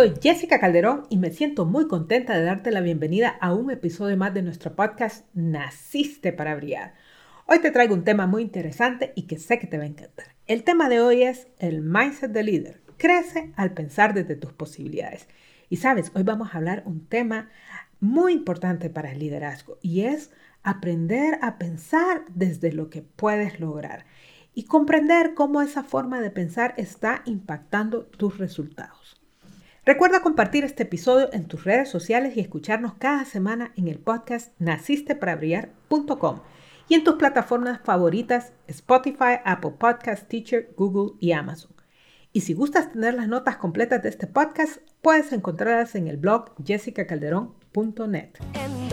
Soy Jessica Calderón y me siento muy contenta de darte la bienvenida a un episodio más de nuestro podcast Naciste para brillar. Hoy te traigo un tema muy interesante y que sé que te va a encantar. El tema de hoy es el mindset de líder. Crece al pensar desde tus posibilidades. Y sabes, hoy vamos a hablar un tema muy importante para el liderazgo y es aprender a pensar desde lo que puedes lograr y comprender cómo esa forma de pensar está impactando tus resultados. Recuerda compartir este episodio en tus redes sociales y escucharnos cada semana en el podcast nacisteparabrillar.com y en tus plataformas favoritas Spotify, Apple Podcast, Teacher, Google y Amazon. Y si gustas tener las notas completas de este podcast, puedes encontrarlas en el blog jessicacalderón.net. En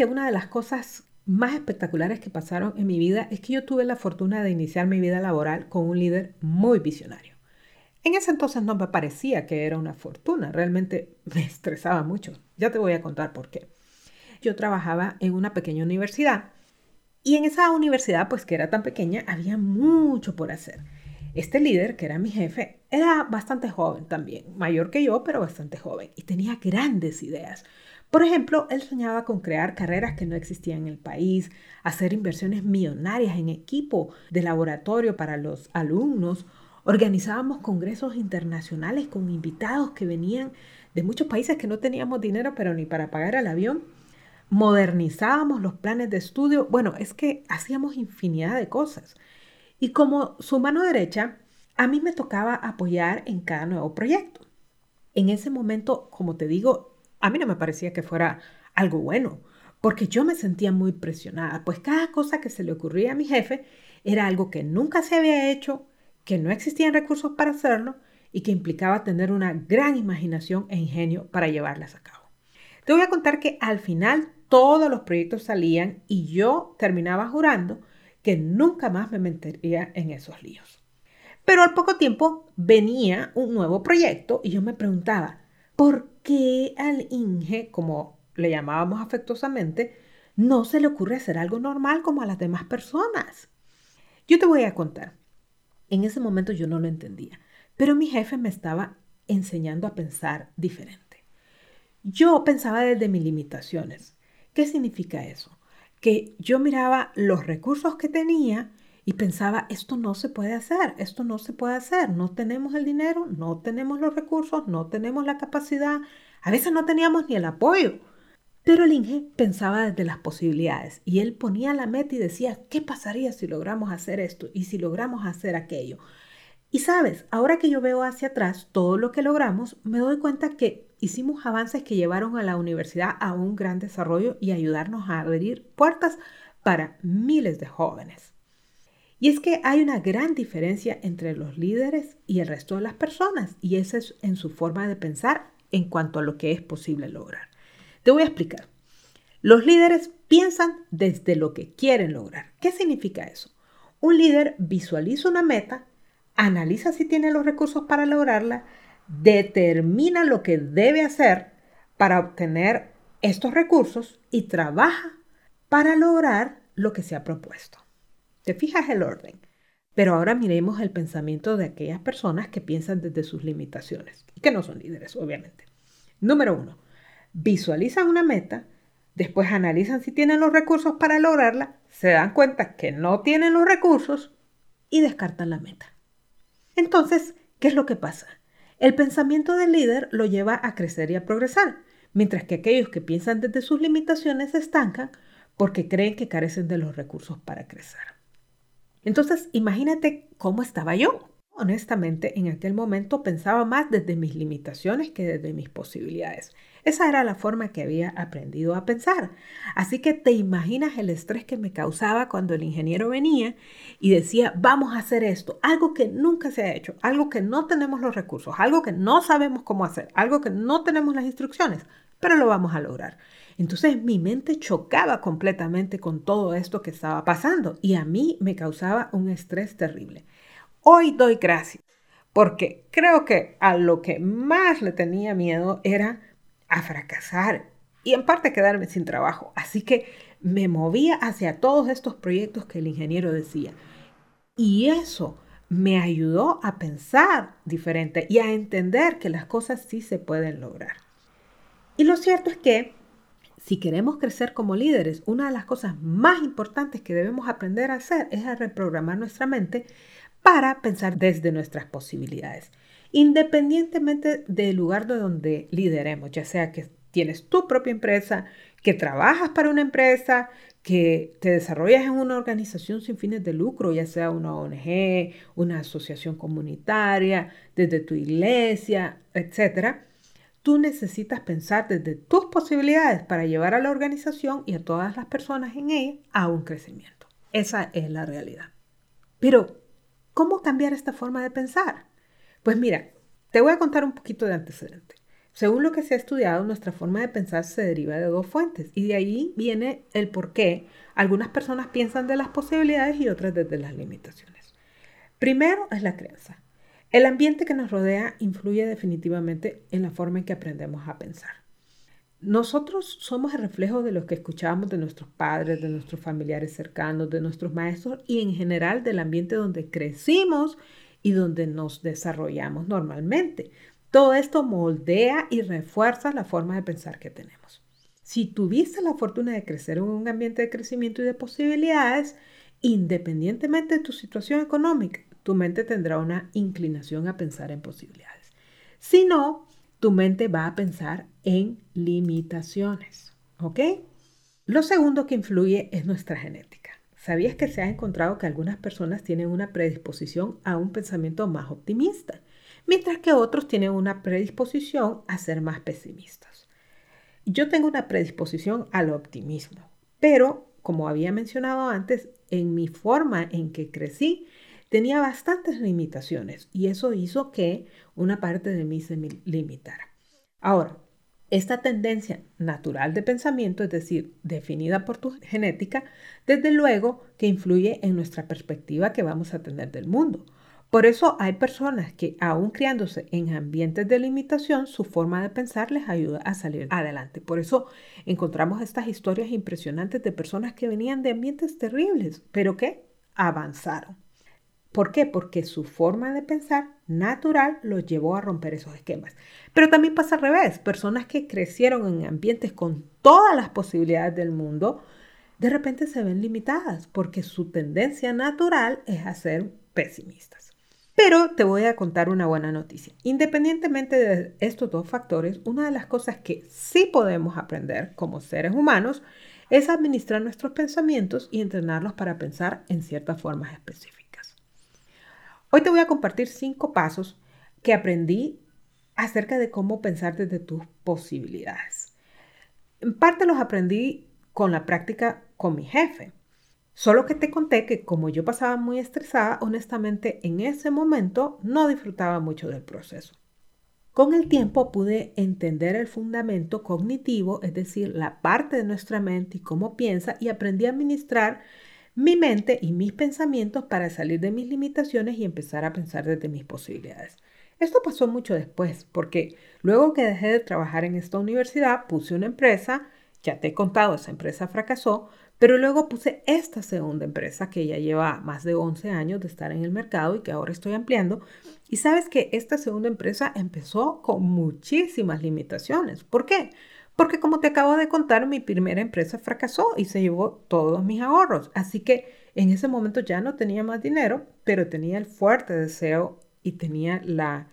que una de las cosas más espectaculares que pasaron en mi vida es que yo tuve la fortuna de iniciar mi vida laboral con un líder muy visionario. En ese entonces no me parecía que era una fortuna, realmente me estresaba mucho. Ya te voy a contar por qué. Yo trabajaba en una pequeña universidad y en esa universidad, pues que era tan pequeña, había mucho por hacer. Este líder, que era mi jefe, era bastante joven también, mayor que yo, pero bastante joven, y tenía grandes ideas. Por ejemplo, él soñaba con crear carreras que no existían en el país, hacer inversiones millonarias en equipo de laboratorio para los alumnos. Organizábamos congresos internacionales con invitados que venían de muchos países que no teníamos dinero, pero ni para pagar el avión. Modernizábamos los planes de estudio. Bueno, es que hacíamos infinidad de cosas. Y como su mano derecha, a mí me tocaba apoyar en cada nuevo proyecto. En ese momento, como te digo, a mí no me parecía que fuera algo bueno, porque yo me sentía muy presionada, pues cada cosa que se le ocurría a mi jefe era algo que nunca se había hecho, que no existían recursos para hacerlo y que implicaba tener una gran imaginación e ingenio para llevarlas a cabo. Te voy a contar que al final todos los proyectos salían y yo terminaba jurando que nunca más me metería en esos líos. Pero al poco tiempo venía un nuevo proyecto y yo me preguntaba, ¿por qué al Inge, como le llamábamos afectuosamente, no se le ocurre hacer algo normal como a las demás personas? Yo te voy a contar. En ese momento yo no lo entendía, pero mi jefe me estaba enseñando a pensar diferente. Yo pensaba desde mis limitaciones. ¿Qué significa eso? Que yo miraba los recursos que tenía y pensaba, esto no se puede hacer, esto no se puede hacer, no tenemos el dinero, no tenemos los recursos, no tenemos la capacidad, a veces no teníamos ni el apoyo. Pero el Inge pensaba desde las posibilidades y él ponía la meta y decía, ¿qué pasaría si logramos hacer esto y si logramos hacer aquello? Y sabes, ahora que yo veo hacia atrás todo lo que logramos, me doy cuenta que hicimos avances que llevaron a la universidad a un gran desarrollo y ayudarnos a abrir puertas para miles de jóvenes. Y es que hay una gran diferencia entre los líderes y el resto de las personas, y esa es en su forma de pensar en cuanto a lo que es posible lograr. Te voy a explicar. Los líderes piensan desde lo que quieren lograr. ¿Qué significa eso? Un líder visualiza una meta, analiza si tiene los recursos para lograrla, determina lo que debe hacer para obtener estos recursos y trabaja para lograr lo que se ha propuesto. ¿Te fijas el orden? Pero ahora miremos el pensamiento de aquellas personas que piensan desde sus limitaciones y que no son líderes, obviamente. Número uno, visualizan una meta, después analizan si tienen los recursos para lograrla, se dan cuenta que no tienen los recursos y descartan la meta. Entonces, ¿qué es lo que pasa? El pensamiento del líder lo lleva a crecer y a progresar, mientras que aquellos que piensan desde sus limitaciones se estancan porque creen que carecen de los recursos para crecer. Entonces, imagínate cómo estaba yo. Honestamente, en aquel momento pensaba más desde mis limitaciones que desde mis posibilidades. Esa era la forma que había aprendido a pensar. Así que te imaginas el estrés que me causaba cuando el ingeniero venía y decía, vamos a hacer esto, algo que nunca se ha hecho, algo que no tenemos los recursos, algo que no sabemos cómo hacer, algo que no tenemos las instrucciones, pero lo vamos a lograr. Entonces mi mente chocaba completamente con todo esto que estaba pasando y a mí me causaba un estrés terrible. Hoy doy gracias porque creo que a lo que más le tenía miedo era a fracasar y en parte quedarme sin trabajo. Así que me movía hacia todos estos proyectos que el ingeniero decía. Y eso me ayudó a pensar diferente y a entender que las cosas sí se pueden lograr. Y lo cierto es que si queremos crecer como líderes, una de las cosas más importantes que debemos aprender a hacer es a reprogramar nuestra mente para pensar desde nuestras posibilidades independientemente del lugar de donde lideremos, ya sea que tienes tu propia empresa, que trabajas para una empresa, que te desarrollas en una organización sin fines de lucro, ya sea una ONG, una asociación comunitaria, desde tu iglesia, etc. Tú necesitas pensar desde tus posibilidades para llevar a la organización y a todas las personas en ella a un crecimiento. Esa es la realidad. Pero, ¿cómo cambiar esta forma de pensar? Pues mira, te voy a contar un poquito de antecedente. Según lo que se ha estudiado, nuestra forma de pensar se deriva de dos fuentes y de ahí viene el por qué algunas personas piensan de las posibilidades y otras desde las limitaciones. Primero es la creencia. El ambiente que nos rodea influye definitivamente en la forma en que aprendemos a pensar. Nosotros somos el reflejo de lo que escuchábamos de nuestros padres, de nuestros familiares cercanos, de nuestros maestros y en general del ambiente donde crecimos y donde nos desarrollamos normalmente. Todo esto moldea y refuerza la forma de pensar que tenemos. Si tuviste la fortuna de crecer en un ambiente de crecimiento y de posibilidades, independientemente de tu situación económica, tu mente tendrá una inclinación a pensar en posibilidades. Si no, tu mente va a pensar en limitaciones. ¿Ok? Lo segundo que influye es nuestra genética. ¿Sabías que se ha encontrado que algunas personas tienen una predisposición a un pensamiento más optimista, mientras que otros tienen una predisposición a ser más pesimistas? Yo tengo una predisposición al optimismo, pero como había mencionado antes, en mi forma en que crecí, tenía bastantes limitaciones y eso hizo que una parte de mí se limitara. Ahora, esta tendencia natural de pensamiento, es decir, definida por tu genética, desde luego que influye en nuestra perspectiva que vamos a tener del mundo. Por eso hay personas que, aún criándose en ambientes de limitación, su forma de pensar les ayuda a salir adelante. Por eso encontramos estas historias impresionantes de personas que venían de ambientes terribles, pero que avanzaron. ¿Por qué? Porque su forma de pensar natural los llevó a romper esos esquemas. Pero también pasa al revés. Personas que crecieron en ambientes con todas las posibilidades del mundo, de repente se ven limitadas porque su tendencia natural es a ser pesimistas. Pero te voy a contar una buena noticia. Independientemente de estos dos factores, una de las cosas que sí podemos aprender como seres humanos es administrar nuestros pensamientos y entrenarlos para pensar en ciertas formas específicas. Hoy te voy a compartir cinco pasos que aprendí acerca de cómo pensar desde tus posibilidades. En parte los aprendí con la práctica con mi jefe. Solo que te conté que como yo pasaba muy estresada, honestamente en ese momento no disfrutaba mucho del proceso. Con el tiempo pude entender el fundamento cognitivo, es decir, la parte de nuestra mente y cómo piensa, y aprendí a administrar mi mente y mis pensamientos para salir de mis limitaciones y empezar a pensar desde mis posibilidades. Esto pasó mucho después, porque luego que dejé de trabajar en esta universidad, puse una empresa, ya te he contado, esa empresa fracasó, pero luego puse esta segunda empresa que ya lleva más de 11 años de estar en el mercado y que ahora estoy ampliando. Y sabes que esta segunda empresa empezó con muchísimas limitaciones. ¿Por qué? Porque como te acabo de contar, mi primera empresa fracasó y se llevó todos mis ahorros. Así que en ese momento ya no tenía más dinero, pero tenía el fuerte deseo y tenía la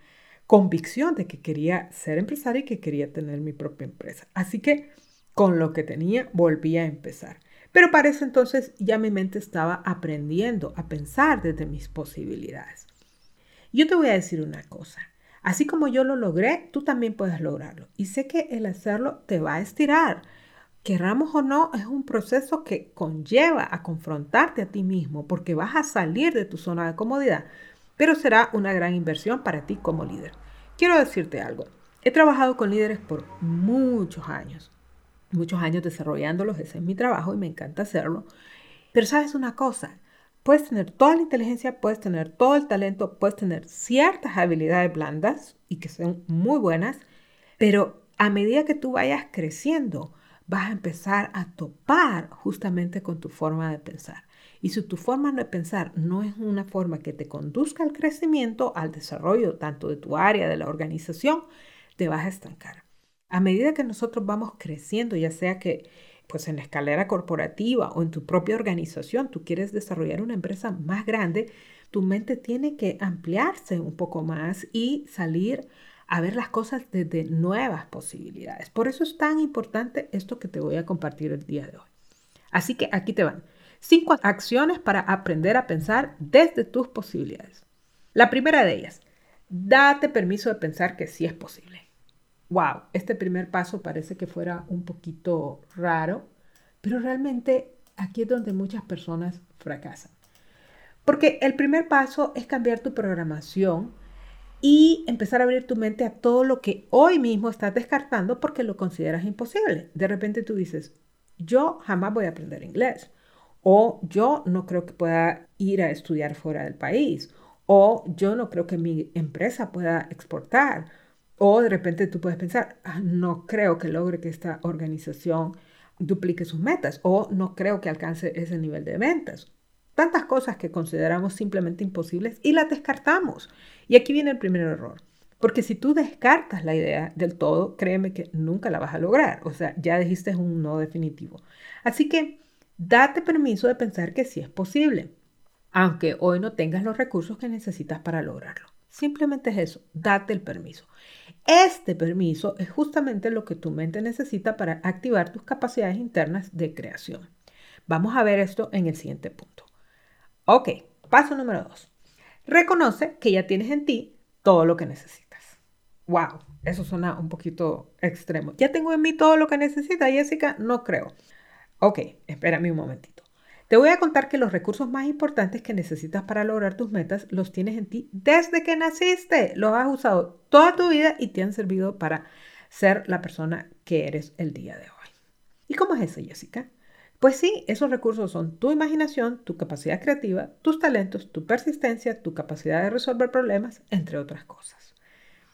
convicción de que quería ser empresaria y que quería tener mi propia empresa. Así que con lo que tenía volví a empezar. Pero para ese entonces ya mi mente estaba aprendiendo a pensar desde mis posibilidades. Yo te voy a decir una cosa. Así como yo lo logré, tú también puedes lograrlo. Y sé que el hacerlo te va a estirar. Querramos o no, es un proceso que conlleva a confrontarte a ti mismo porque vas a salir de tu zona de comodidad, pero será una gran inversión para ti como líder. Quiero decirte algo. He trabajado con líderes por muchos años, muchos años desarrollándolos, ese es mi trabajo y me encanta hacerlo. Pero sabes una cosa, puedes tener toda la inteligencia, puedes tener todo el talento, puedes tener ciertas habilidades blandas y que son muy buenas, pero a medida que tú vayas creciendo, vas a empezar a topar justamente con tu forma de pensar. Y si tu forma de pensar no es una forma que te conduzca al crecimiento, al desarrollo tanto de tu área, de la organización, te vas a estancar. A medida que nosotros vamos creciendo, ya sea que pues en la escalera corporativa o en tu propia organización, tú quieres desarrollar una empresa más grande, tu mente tiene que ampliarse un poco más y salir a ver las cosas desde nuevas posibilidades. Por eso es tan importante esto que te voy a compartir el día de hoy. Así que aquí te van. Cinco acciones para aprender a pensar desde tus posibilidades. La primera de ellas, date permiso de pensar que sí es posible wow, este primer paso parece que fuera un poquito raro, pero realmente aquí es donde muchas personas fracasan. Porque el primer paso es cambiar tu programación y empezar a abrir tu mente a todo lo que hoy mismo estás descartando porque lo consideras imposible. De repente tú dices, yo jamás voy a aprender inglés. O yo no creo que pueda ir a estudiar fuera del país. O yo no creo que mi empresa pueda exportar o de repente tú puedes pensar, ah, no creo que logre que esta organización duplique sus metas o no creo que alcance ese nivel de ventas. Tantas cosas que consideramos simplemente imposibles y las descartamos. Y aquí viene el primer error. Porque si tú descartas la idea del todo, créeme que nunca la vas a lograr. O sea, ya dijiste un no definitivo. Así que date permiso de pensar que sí es posible, aunque hoy no tengas los recursos que necesitas para lograrlo. Simplemente es eso, date el permiso. Este permiso es justamente lo que tu mente necesita para activar tus capacidades internas de creación. Vamos a ver esto en el siguiente punto. Ok, paso número dos. Reconoce que ya tienes en ti todo lo que necesitas. Wow, eso suena un poquito extremo. ¿Ya tengo en mí todo lo que necesita, Jessica? No creo. Ok, espérame un momentito. Te voy a contar que los recursos más importantes que necesitas para lograr tus metas los tienes en ti desde que naciste. Los has usado toda tu vida y te han servido para ser la persona que eres el día de hoy. ¿Y cómo es eso, Jessica? Pues sí, esos recursos son tu imaginación, tu capacidad creativa, tus talentos, tu persistencia, tu capacidad de resolver problemas, entre otras cosas.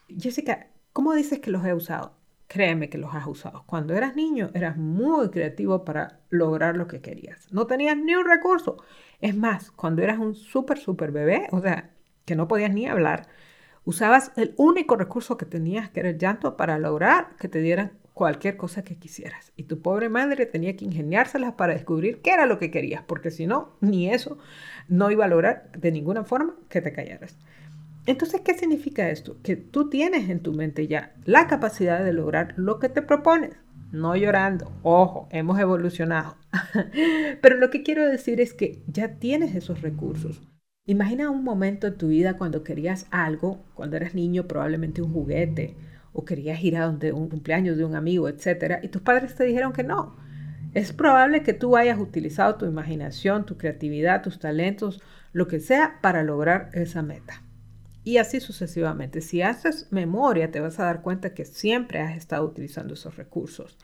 Jessica, ¿cómo dices que los he usado? Créeme que los has usado. Cuando eras niño eras muy creativo para lograr lo que querías. No tenías ni un recurso. Es más, cuando eras un súper, súper bebé, o sea, que no podías ni hablar, usabas el único recurso que tenías, que era el llanto, para lograr que te dieran cualquier cosa que quisieras. Y tu pobre madre tenía que ingeniárselas para descubrir qué era lo que querías, porque si no, ni eso no iba a lograr de ninguna forma que te callaras. Entonces, ¿qué significa esto? Que tú tienes en tu mente ya la capacidad de lograr lo que te propones. No llorando, ojo, hemos evolucionado. Pero lo que quiero decir es que ya tienes esos recursos. Imagina un momento en tu vida cuando querías algo, cuando eras niño, probablemente un juguete, o querías ir a donde un cumpleaños de un amigo, etc. Y tus padres te dijeron que no. Es probable que tú hayas utilizado tu imaginación, tu creatividad, tus talentos, lo que sea, para lograr esa meta. Y así sucesivamente. Si haces memoria, te vas a dar cuenta que siempre has estado utilizando esos recursos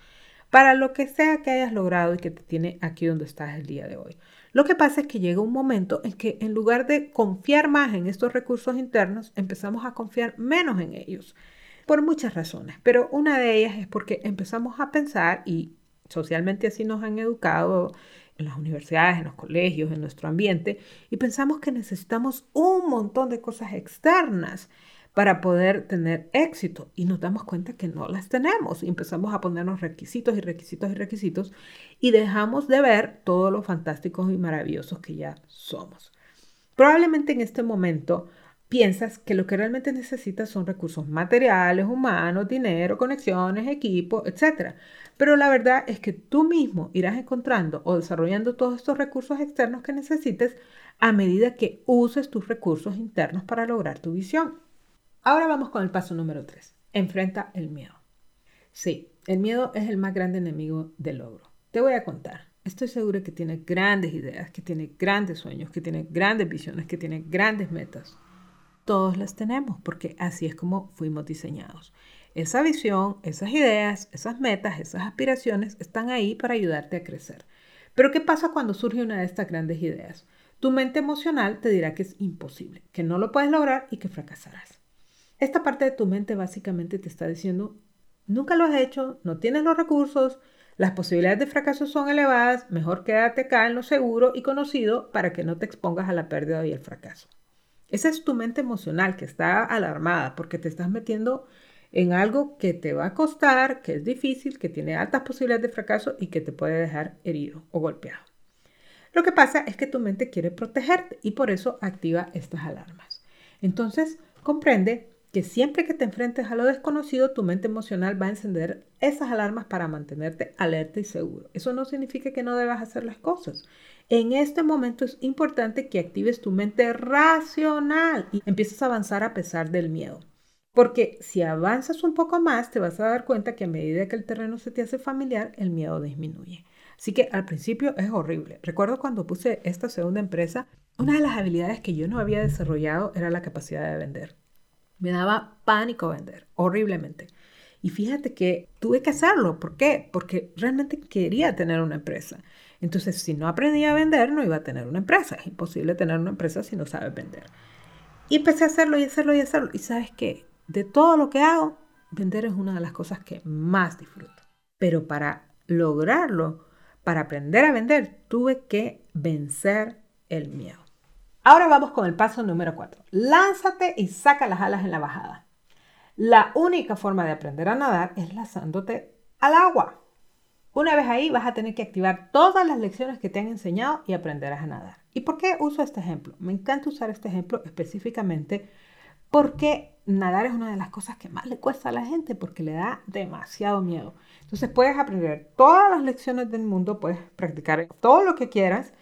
para lo que sea que hayas logrado y que te tiene aquí donde estás el día de hoy. Lo que pasa es que llega un momento en que en lugar de confiar más en estos recursos internos, empezamos a confiar menos en ellos, por muchas razones, pero una de ellas es porque empezamos a pensar, y socialmente así nos han educado en las universidades, en los colegios, en nuestro ambiente, y pensamos que necesitamos un montón de cosas externas para poder tener éxito y nos damos cuenta que no las tenemos y empezamos a ponernos requisitos y requisitos y requisitos y dejamos de ver todos los fantásticos y maravillosos que ya somos. Probablemente en este momento piensas que lo que realmente necesitas son recursos materiales, humanos, dinero, conexiones, equipo, etc. Pero la verdad es que tú mismo irás encontrando o desarrollando todos estos recursos externos que necesites a medida que uses tus recursos internos para lograr tu visión. Ahora vamos con el paso número 3. Enfrenta el miedo. Sí, el miedo es el más grande enemigo del logro. Te voy a contar. Estoy segura que tienes grandes ideas, que tienes grandes sueños, que tienes grandes visiones, que tienes grandes metas. Todos las tenemos porque así es como fuimos diseñados. Esa visión, esas ideas, esas metas, esas aspiraciones están ahí para ayudarte a crecer. Pero ¿qué pasa cuando surge una de estas grandes ideas? Tu mente emocional te dirá que es imposible, que no lo puedes lograr y que fracasarás. Esta parte de tu mente básicamente te está diciendo, nunca lo has hecho, no tienes los recursos, las posibilidades de fracaso son elevadas, mejor quédate acá en lo seguro y conocido para que no te expongas a la pérdida y el fracaso. Esa es tu mente emocional que está alarmada porque te estás metiendo en algo que te va a costar, que es difícil, que tiene altas posibilidades de fracaso y que te puede dejar herido o golpeado. Lo que pasa es que tu mente quiere protegerte y por eso activa estas alarmas. Entonces, comprende que siempre que te enfrentes a lo desconocido, tu mente emocional va a encender esas alarmas para mantenerte alerta y seguro. Eso no significa que no debas hacer las cosas. En este momento es importante que actives tu mente racional y empieces a avanzar a pesar del miedo. Porque si avanzas un poco más, te vas a dar cuenta que a medida que el terreno se te hace familiar, el miedo disminuye. Así que al principio es horrible. Recuerdo cuando puse esta segunda empresa, una de las habilidades que yo no había desarrollado era la capacidad de vender. Me daba pánico vender, horriblemente. Y fíjate que tuve que hacerlo. ¿Por qué? Porque realmente quería tener una empresa. Entonces, si no aprendía a vender, no iba a tener una empresa. Es imposible tener una empresa si no sabes vender. Y empecé a hacerlo y hacerlo y hacerlo. Y sabes qué? De todo lo que hago, vender es una de las cosas que más disfruto. Pero para lograrlo, para aprender a vender, tuve que vencer el miedo. Ahora vamos con el paso número 4. Lánzate y saca las alas en la bajada. La única forma de aprender a nadar es lanzándote al agua. Una vez ahí vas a tener que activar todas las lecciones que te han enseñado y aprenderás a nadar. ¿Y por qué uso este ejemplo? Me encanta usar este ejemplo específicamente porque nadar es una de las cosas que más le cuesta a la gente porque le da demasiado miedo. Entonces puedes aprender todas las lecciones del mundo, puedes practicar todo lo que quieras,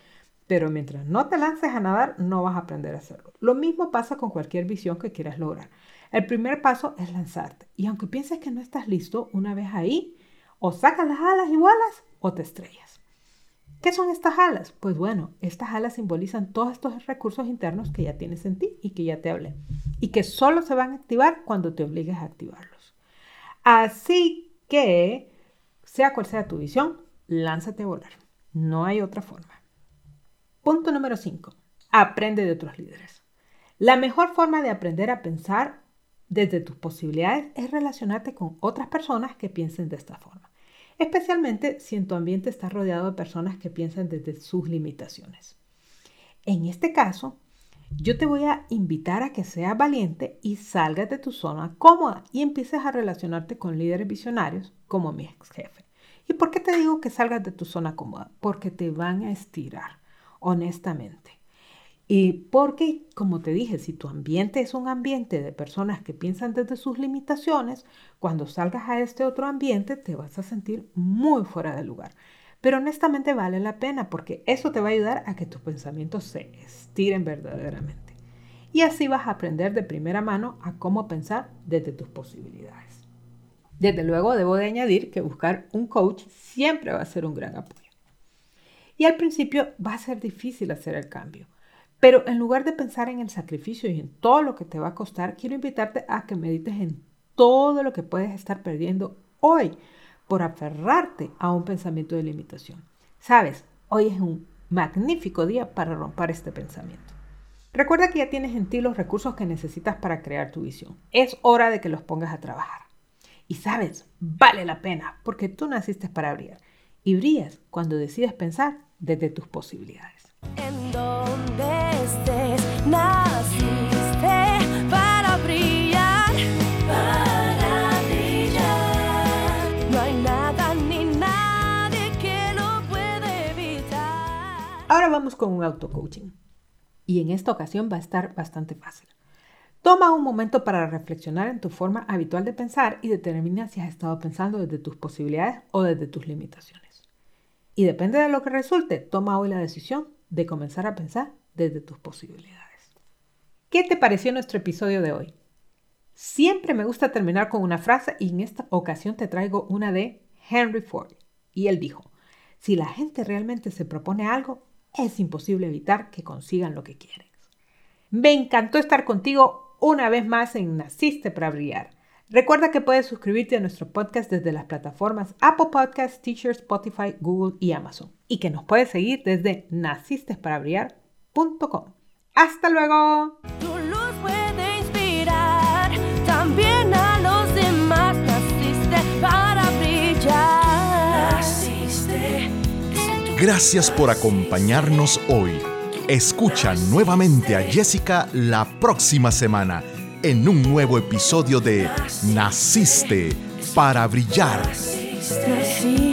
pero mientras no te lances a nadar, no vas a aprender a hacerlo. Lo mismo pasa con cualquier visión que quieras lograr. El primer paso es lanzarte. Y aunque pienses que no estás listo, una vez ahí, o sacas las alas igualas o te estrellas. ¿Qué son estas alas? Pues bueno, estas alas simbolizan todos estos recursos internos que ya tienes en ti y que ya te hablé. Y que solo se van a activar cuando te obligues a activarlos. Así que, sea cual sea tu visión, lánzate a volar. No hay otra forma. Punto número 5. Aprende de otros líderes. La mejor forma de aprender a pensar desde tus posibilidades es relacionarte con otras personas que piensen de esta forma, especialmente si en tu ambiente estás rodeado de personas que piensan desde sus limitaciones. En este caso, yo te voy a invitar a que seas valiente y salgas de tu zona cómoda y empieces a relacionarte con líderes visionarios como mi ex jefe. ¿Y por qué te digo que salgas de tu zona cómoda? Porque te van a estirar, honestamente. Y porque, como te dije, si tu ambiente es un ambiente de personas que piensan desde sus limitaciones, cuando salgas a este otro ambiente te vas a sentir muy fuera de lugar. Pero honestamente vale la pena porque eso te va a ayudar a que tus pensamientos se estiren verdaderamente. Y así vas a aprender de primera mano a cómo pensar desde tus posibilidades. Desde luego debo de añadir que buscar un coach siempre va a ser un gran apoyo. Y al principio va a ser difícil hacer el cambio pero en lugar de pensar en el sacrificio y en todo lo que te va a costar, quiero invitarte a que medites en todo lo que puedes estar perdiendo hoy por aferrarte a un pensamiento de limitación. Sabes, hoy es un magnífico día para romper este pensamiento. Recuerda que ya tienes en ti los recursos que necesitas para crear tu visión. Es hora de que los pongas a trabajar. Y sabes, vale la pena porque tú naciste para brillar. Y brillas cuando decides pensar desde tus posibilidades. En donde estés, naciste para brillar, para brillar. No hay nada ni nadie que lo puede evitar. Ahora vamos con un auto-coaching. Y en esta ocasión va a estar bastante fácil. Toma un momento para reflexionar en tu forma habitual de pensar y determina si has estado pensando desde tus posibilidades o desde tus limitaciones. Y depende de lo que resulte, toma hoy la decisión de comenzar a pensar desde tus posibilidades. ¿Qué te pareció nuestro episodio de hoy? Siempre me gusta terminar con una frase y en esta ocasión te traigo una de Henry Ford. Y él dijo, si la gente realmente se propone algo, es imposible evitar que consigan lo que quieren. Me encantó estar contigo una vez más en Naciste para Brillar. Recuerda que puedes suscribirte a nuestro podcast desde las plataformas Apple Podcasts, Teacher, Spotify, Google y Amazon. Y que nos puedes seguir desde nacistesparabrillar.com. ¡Hasta luego! Tu luz puede inspirar también a los demás. Naciste para brillar. Naciste. Gracias por acompañarnos hoy. Escucha nuevamente a Jessica la próxima semana en un nuevo episodio de Naciste para brillar. Naciste.